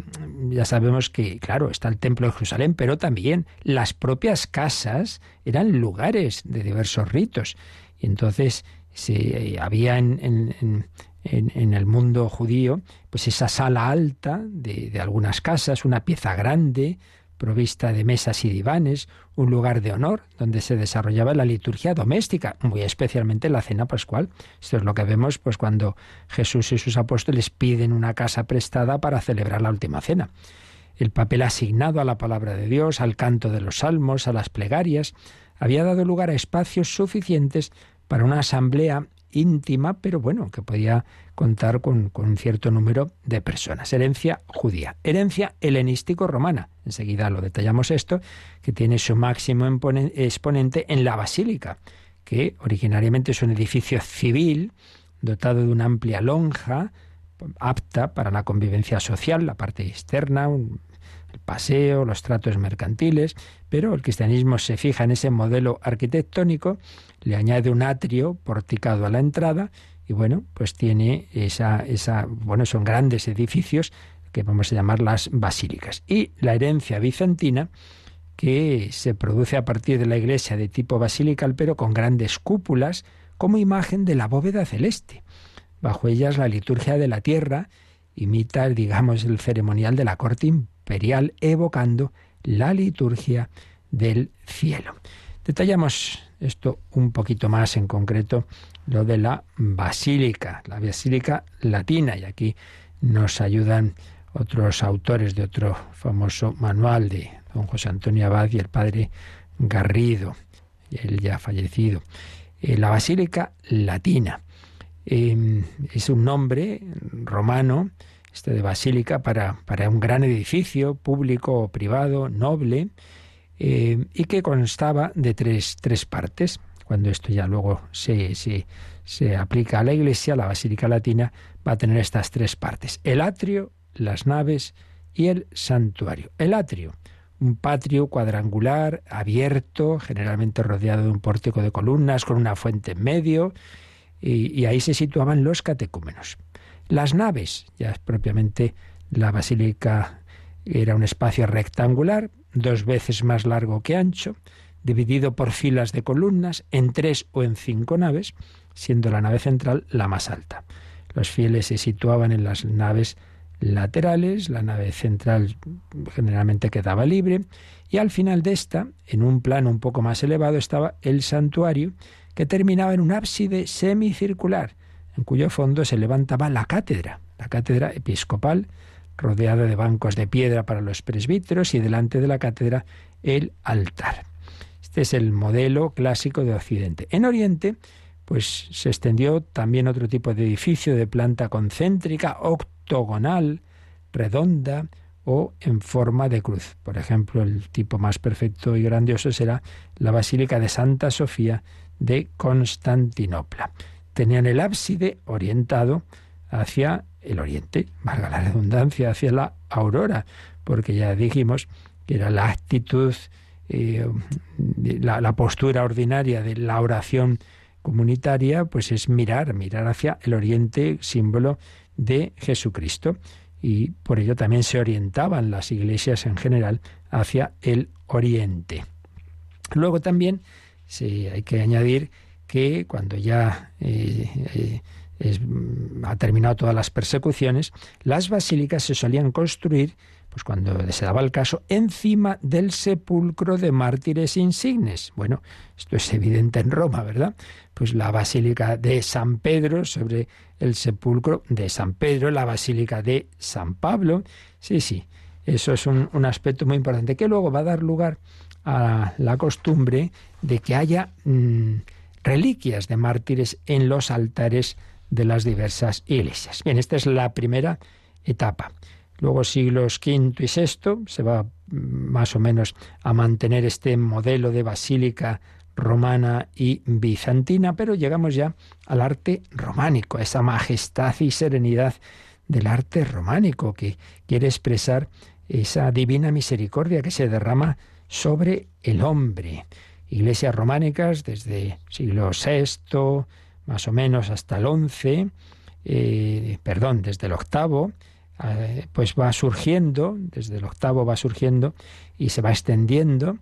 Speaker 2: ya sabemos que, claro, está el Templo de Jerusalén, pero también las propias casas eran lugares de diversos ritos. Y entonces se, eh, había en, el mundo judío, pues esa sala alta de, de algunas casas, una pieza grande, provista de mesas y divanes, un lugar de honor donde se desarrollaba la liturgia doméstica, muy especialmente la cena pascual. Esto es lo que vemos pues cuando Jesús y sus apóstoles piden una casa prestada para celebrar la última cena. El papel asignado a la palabra de Dios, al canto de los salmos, a las plegarias, había dado lugar a espacios suficientes para una asamblea íntima, pero bueno, que podía contar con, un cierto número de personas. Herencia judía. Herencia helenístico-romana. Enseguida lo detallamos esto, que tiene su máximo exponente en la basílica, que originariamente es un edificio civil dotado de una amplia lonja apta para la convivencia social, la parte externa, el paseo, los tratos mercantiles, pero el cristianismo se fija en ese modelo arquitectónico, le añade un atrio porticado a la entrada y bueno, pues tiene esa, esa, bueno, son grandes edificios que vamos a llamar las basílicas. Y la herencia bizantina, que se produce a partir de la iglesia de tipo basilical, pero con grandes cúpulas, como imagen de la bóveda celeste. Bajo ellas la liturgia de la tierra imita, digamos, el ceremonial de la corte imperial, evocando la liturgia del cielo. Detallamos esto un poquito más en concreto, lo de la basílica, la basílica latina, y aquí nos ayudan otros autores de otro famoso manual de don José Antonio Abad y el padre Garrido, él ya fallecido. Eh, la basílica latina em, es un nombre romano, este de basílica, para, para un gran edificio público o privado, noble, eh, y que constaba de tres, tres partes. Cuando esto ya luego se, se, se aplica a la iglesia, la Basílica Latina va a tener estas tres partes. El atrio, las naves y el santuario. El atrio, un patio cuadrangular, abierto, generalmente rodeado de un pórtico de columnas con una fuente en medio, y, y ahí se situaban los catecúmenos. Las naves, ya es propiamente la basílica era un espacio rectangular, dos veces más largo que ancho, dividido por filas de columnas en tres o en cinco naves, siendo la nave central la más alta. Los fieles se situaban en las naves laterales, la nave central generalmente quedaba libre, y al final de esta, en un plano un poco más elevado, estaba el santuario, que terminaba en un ábside semicircular, en cuyo fondo se levantaba la cátedra, la cátedra episcopal, rodeada de bancos de piedra para los presbíteros y delante de la cátedra el altar. Este es el modelo clásico de Occidente. En Oriente, pues se extendió también otro tipo de edificio de planta concéntrica, octogonal, redonda o en forma de cruz. Por ejemplo, el tipo más perfecto y grandioso será la Basílica de Santa Sofía de Constantinopla. Tenían el ábside orientado hacia el oriente, valga la redundancia, hacia la aurora, porque ya dijimos que era la actitud, eh, la, postura ordinaria de la oración comunitaria, pues es mirar, mirar hacia el oriente, símbolo de Jesucristo. Y por ello también se orientaban las iglesias en general hacia el oriente. Luego también sí, hay que añadir que cuando ya eh, eh, ha terminado todas las persecuciones, las basílicas se solían construir pues cuando se daba el caso, encima del sepulcro de mártires insignes. Bueno, esto es evidente en Roma, ¿verdad? Pues la Basílica de San Pedro sobre el sepulcro de San Pedro, la Basílica de San Pablo. Sí, sí, eso es un, aspecto muy importante que luego va a dar lugar a la costumbre de que haya mm, reliquias de mártires en los altares de las diversas iglesias. Bien, esta es la primera etapa. Luego siglos V y VI se va mm, más o menos a mantener este modelo de basílica romana y bizantina, pero llegamos ya al arte románico, a esa majestad y serenidad del arte románico que quiere expresar esa divina misericordia que se derrama sobre el hombre. Iglesias románicas desde siglo VI, más o menos hasta el XI, eh, perdón, desde el VIII, pues va surgiendo, desde el octavo va surgiendo y se va extendiendo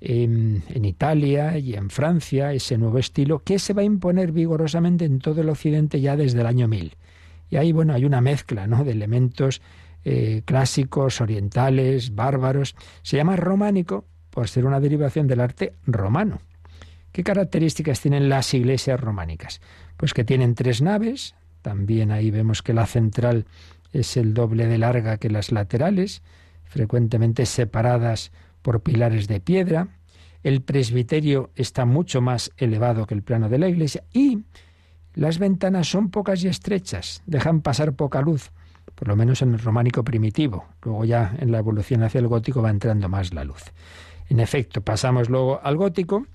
Speaker 2: en, en, Italia y en Francia ese nuevo estilo que se va a imponer vigorosamente en todo el occidente ya desde el año 1000. Y ahí, bueno, hay una mezcla ¿no? de elementos eh, clásicos, orientales, bárbaros. Se llama románico por ser una derivación del arte romano. ¿Qué características tienen las iglesias románicas? Pues que tienen tres naves, también ahí vemos que la central es el doble de larga que las laterales, frecuentemente separadas por pilares de piedra. El presbiterio está mucho más elevado que el plano de la iglesia y las ventanas son pocas y estrechas, dejan pasar poca luz por lo menos en el románico primitivo. Luego ya en la evolución hacia el gótico va entrando más la luz. En efecto, pasamos luego al gótico.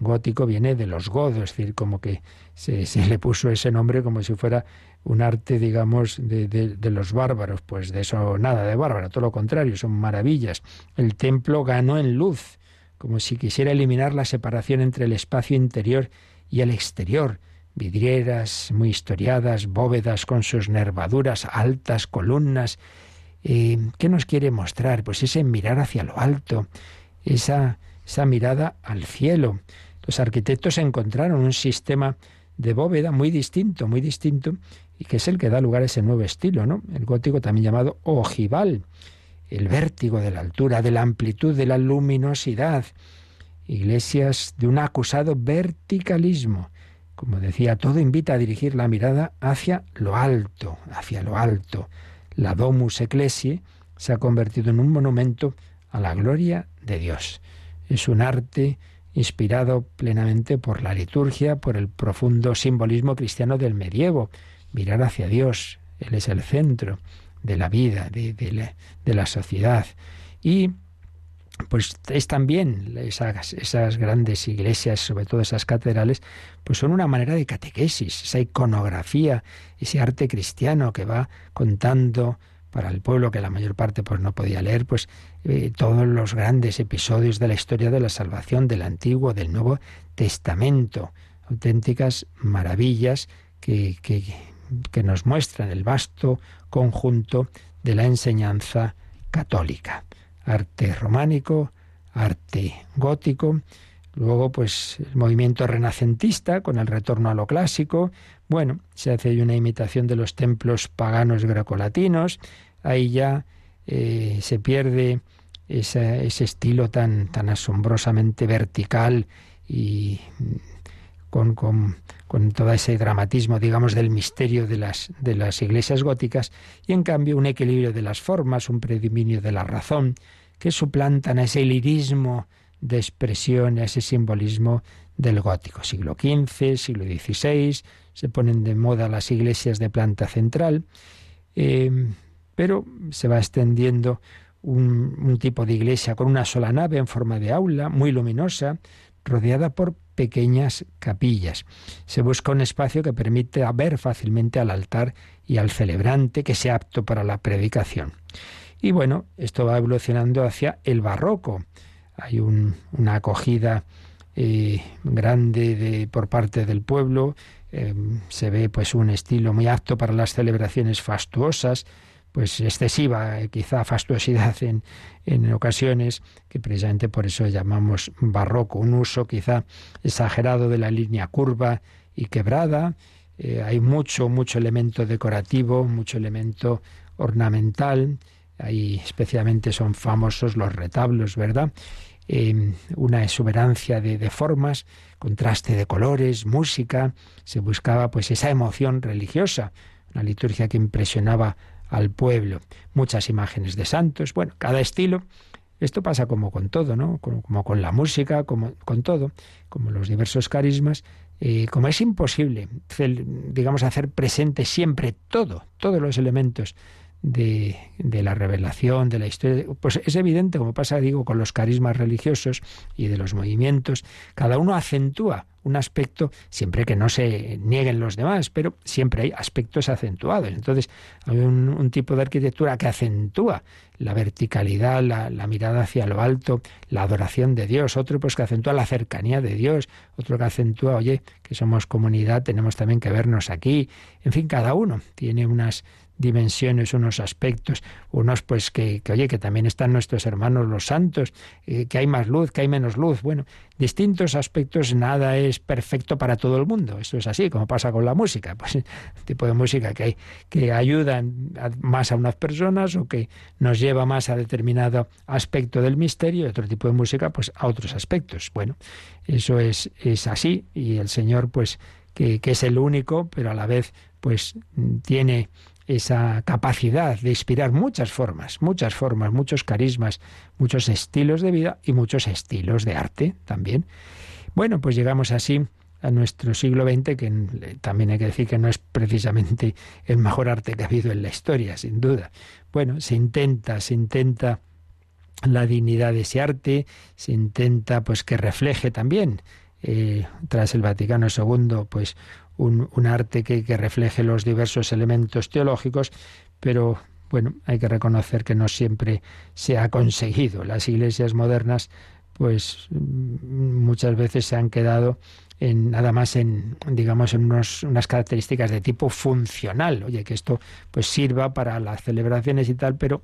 Speaker 2: Gótico viene de los godos, es decir, como que se, le puso ese nombre como si fuera un arte, digamos, de, de, los bárbaros. Pues de eso nada de bárbaro, todo lo contrario, son maravillas. El templo ganó en luz, como si quisiera eliminar la separación entre el espacio interior y el exterior vidrieras muy historiadas, bóvedas con sus nervaduras, altas columnas. Eh, ¿Qué nos quiere mostrar? Pues ese mirar hacia lo alto, esa, esa mirada al cielo. Los arquitectos encontraron un sistema de bóveda muy distinto, muy distinto, y que es el que da lugar a ese nuevo estilo, ¿no? El gótico también llamado ojival, el vértigo de la altura, de la amplitud, de la luminosidad. Iglesias de un acusado verticalismo, como decía, todo invita a dirigir la mirada hacia lo alto, hacia lo alto. La Domus Ecclesiae se ha convertido en un monumento a la gloria de Dios. Es un arte inspirado plenamente por la liturgia, por el profundo simbolismo cristiano del medievo. Mirar hacia Dios, Él es el centro de la vida, de, la, de la sociedad. Y pues es también esas, esas, grandes iglesias, sobre todo esas catedrales, pues son una manera de catequesis, esa iconografía, ese arte cristiano que va contando para el pueblo que la mayor parte pues no podía leer, pues eh, todos los grandes episodios de la historia de la salvación del Antiguo, del Nuevo Testamento, auténticas maravillas que, que, que nos muestran el vasto conjunto de la enseñanza católica. Arte románico, arte gótico, luego pues el movimiento renacentista con el retorno a lo clásico, bueno, se hace una imitación de los templos paganos grecolatinos, ahí ya eh, se pierde ese estilo tan, tan asombrosamente vertical y con, con, con, todo ese dramatismo, digamos, del misterio de las, de las iglesias góticas, y en cambio un equilibrio de las formas, un predominio de la razón, que suplantan a ese lirismo de expresión, a ese simbolismo del gótico. Siglo XV, siglo XVI, se ponen de moda las iglesias de planta central, eh, pero se va extendiendo un, un tipo de iglesia con una sola nave en forma de aula, muy luminosa, rodeada por pequeñas capillas. Se busca un espacio que permite ver fácilmente al altar y al celebrante que sea apto para la predicación. Y bueno, esto va evolucionando hacia el barroco. Hay una acogida eh, grande de, por parte del pueblo. Eh, se ve pues un estilo muy apto para las celebraciones fastuosas, pues excesiva eh, quizá fastuosidad en, en ocasiones, que precisamente por eso llamamos barroco, un uso quizá exagerado de la línea curva y quebrada. hay mucho, mucho elemento decorativo, mucho elemento ornamental, Ahí especialmente son famosos los retablos, ¿verdad? Em, una exuberancia de, de, formas, contraste de colores, música, se buscaba pues esa emoción religiosa, una liturgia que impresionaba al pueblo, muchas imágenes de santos, bueno, cada estilo. Esto pasa como con todo, ¿no? Como, con la música, como con todo, como los diversos carismas, eh, como es imposible, digamos, hacer presente siempre todo, todos los elementos de, de, la revelación, de la historia. Pues es evidente, como pasa, digo, con los carismas religiosos y de los movimientos, cada uno acentúa un aspecto, siempre que no se nieguen los demás, pero siempre hay aspectos acentuados. Entonces, hay un, tipo de arquitectura que acentúa la verticalidad, la, mirada hacia lo alto, la adoración de Dios, otro pues que acentúa la cercanía de Dios, otro que acentúa, oye, que somos comunidad, tenemos también que vernos aquí. En fin, cada uno tiene unas dimensiones, unos aspectos, unos pues que, que oye, que también están nuestros hermanos los santos, eh, que hay más luz, que hay menos luz. Bueno, distintos aspectos, nada es perfecto para todo el mundo. Esto es así, como pasa con la música. Pues tipo de música que, hay, que ayuda más a unas personas o que nos lleva más a determinado aspecto del misterio, y otro tipo de música, pues a otros aspectos. Bueno, eso es, es así, y el Señor, pues, que, es el único, pero a la vez, pues, tiene esa capacidad de inspirar muchas formas, muchas formas, muchos carismas, muchos estilos de vida y muchos estilos de arte también. Bueno, pues llegamos así a nuestro siglo XX, que también hay que decir que no es precisamente el mejor arte que ha habido en la historia, sin duda. Bueno, se intenta, se intenta la dignidad de ese arte, se intenta pues que refleje también eh, tras el Vaticano II, pues un, arte que, refleje los diversos elementos teológicos, pero bueno, hay que reconocer que no siempre se ha conseguido. Las iglesias modernas, pues muchas veces se han quedado en, nada más en digamos en unas características de tipo funcional oye que esto pues sirva para las celebraciones y tal pero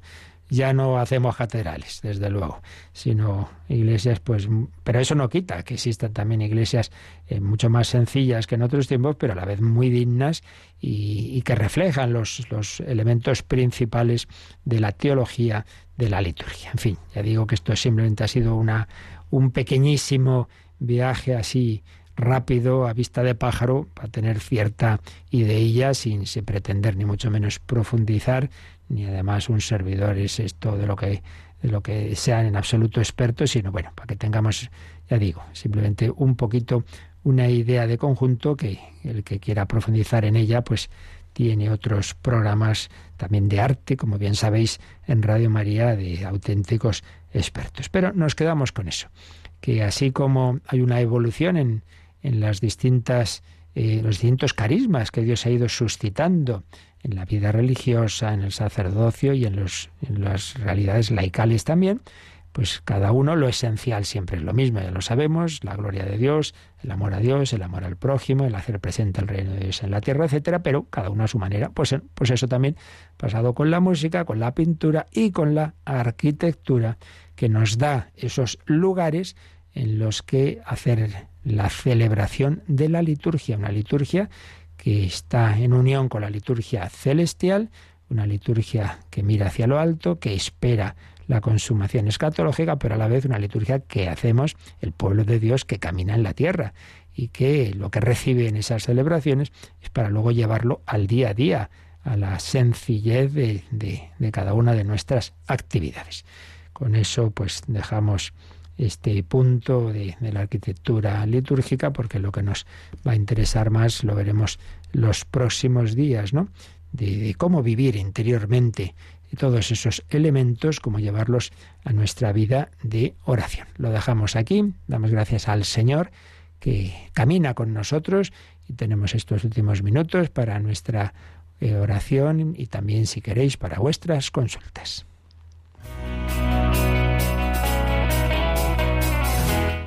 Speaker 2: ya no hacemos catedrales, desde luego, sino iglesias, pues, pero eso no quita que existan también iglesias eh, mucho más sencillas que en otros tiempos, pero a la vez muy dignas y, que reflejan los, los elementos principales de la teología de la liturgia. En fin, ya digo que esto simplemente ha sido una, un pequeñísimo viaje así rápido, a vista de pájaro, para tener cierta idea sin, sin pretender ni mucho menos profundizar ni además un servidor es esto de lo que de lo que sean en absoluto expertos, sino bueno, para que tengamos, ya digo, simplemente un poquito una idea de conjunto que el que quiera profundizar en ella, pues tiene otros programas también de arte, como bien sabéis, en Radio María de auténticos expertos. Pero nos quedamos con eso, que así como hay una evolución en, en las distintas, eh, los distintos carismas que Dios ha ido suscitando en la vida religiosa, en el sacerdocio y en, las realidades laicales también, pues cada uno lo esencial siempre es lo mismo, ya lo sabemos, la gloria de Dios, el amor a Dios, el amor al prójimo, el hacer presente el reino de Dios en la tierra, etcétera, pero cada uno a su manera. Pues, pues eso también pasado con la música, con la pintura y con la arquitectura que nos da esos lugares en los que hacer la celebración de la liturgia, una liturgia que está en unión con la liturgia celestial, una liturgia que mira hacia lo alto, que espera la consumación escatológica, pero a la vez una liturgia que hacemos el pueblo de Dios que camina en la tierra y que lo que recibe en esas celebraciones es para luego llevarlo al día a día, a la sencillez de, de cada una de nuestras actividades. Con eso pues dejamos este punto de, la arquitectura litúrgica, porque lo que nos va a interesar más lo veremos los próximos días, ¿no? De, cómo vivir interiormente todos esos elementos, cómo llevarlos a nuestra vida de oración. Lo dejamos aquí, damos gracias al Señor que camina con nosotros y tenemos estos últimos minutos para nuestra eh, oración y también, si queréis, para vuestras consultas.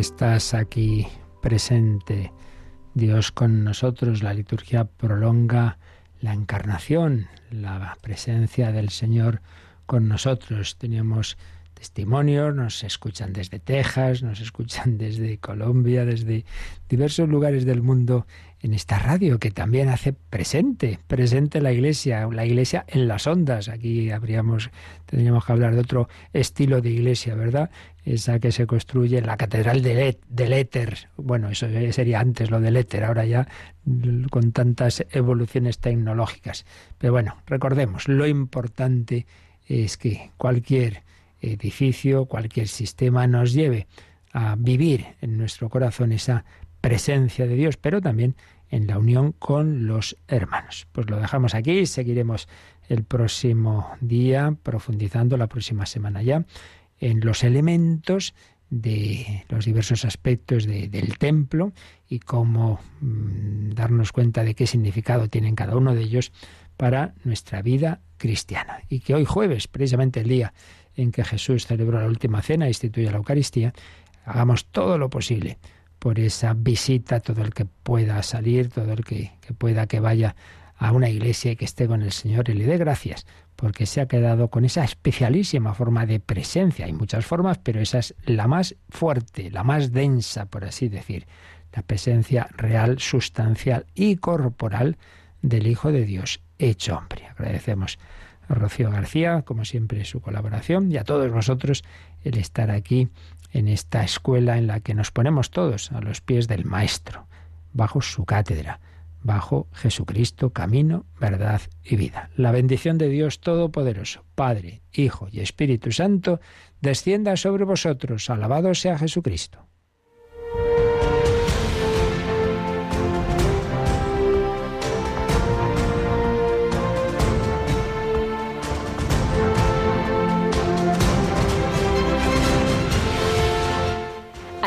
Speaker 2: Estás aquí presente. Dios con nosotros, la liturgia prolonga la encarnación, la presencia del Señor con nosotros. Teníamos testimonios, nos escuchan desde Texas, nos escuchan desde Colombia, desde diversos lugares del mundo en esta radio que también hace presente, presente la iglesia, la iglesia en las ondas. Aquí habríamos, tendríamos que hablar de otro estilo de iglesia, ¿verdad? Esa que se construye en la catedral del, del éter. Bueno, eso sería antes lo del éter, ahora ya con tantas evoluciones tecnológicas. Pero bueno, recordemos, lo importante es que cualquier edificio, cualquier sistema nos lleve a vivir en nuestro corazón esa presencia de Dios, pero también en la unión con los hermanos. Pues lo dejamos aquí, seguiremos el próximo día, profundizando la próxima semana ya, en los elementos de los diversos aspectos del templo y cómo mm, darnos cuenta de qué significado tienen cada uno de ellos para nuestra vida cristiana. Y que hoy jueves, precisamente el día en que Jesús celebró la última cena e instituye la Eucaristía, hagamos todo lo posible por esa visita, todo el que pueda salir, todo el que, pueda que vaya a una iglesia y que esté con el Señor y le dé gracias, porque se ha quedado con esa especialísima forma de presencia. Hay muchas formas, pero esa es la más fuerte, la más densa, por así decir, la presencia real, sustancial y corporal del Hijo de Dios hecho hombre. Agradecemos a Rocío García, como siempre, su colaboración y a todos vosotros el estar aquí en esta escuela en la que nos ponemos todos a los pies del Maestro, bajo su cátedra, bajo Jesucristo, camino, verdad y vida. La bendición de Dios Todopoderoso, Padre, Hijo y Espíritu Santo, descienda sobre vosotros. Alabado sea Jesucristo.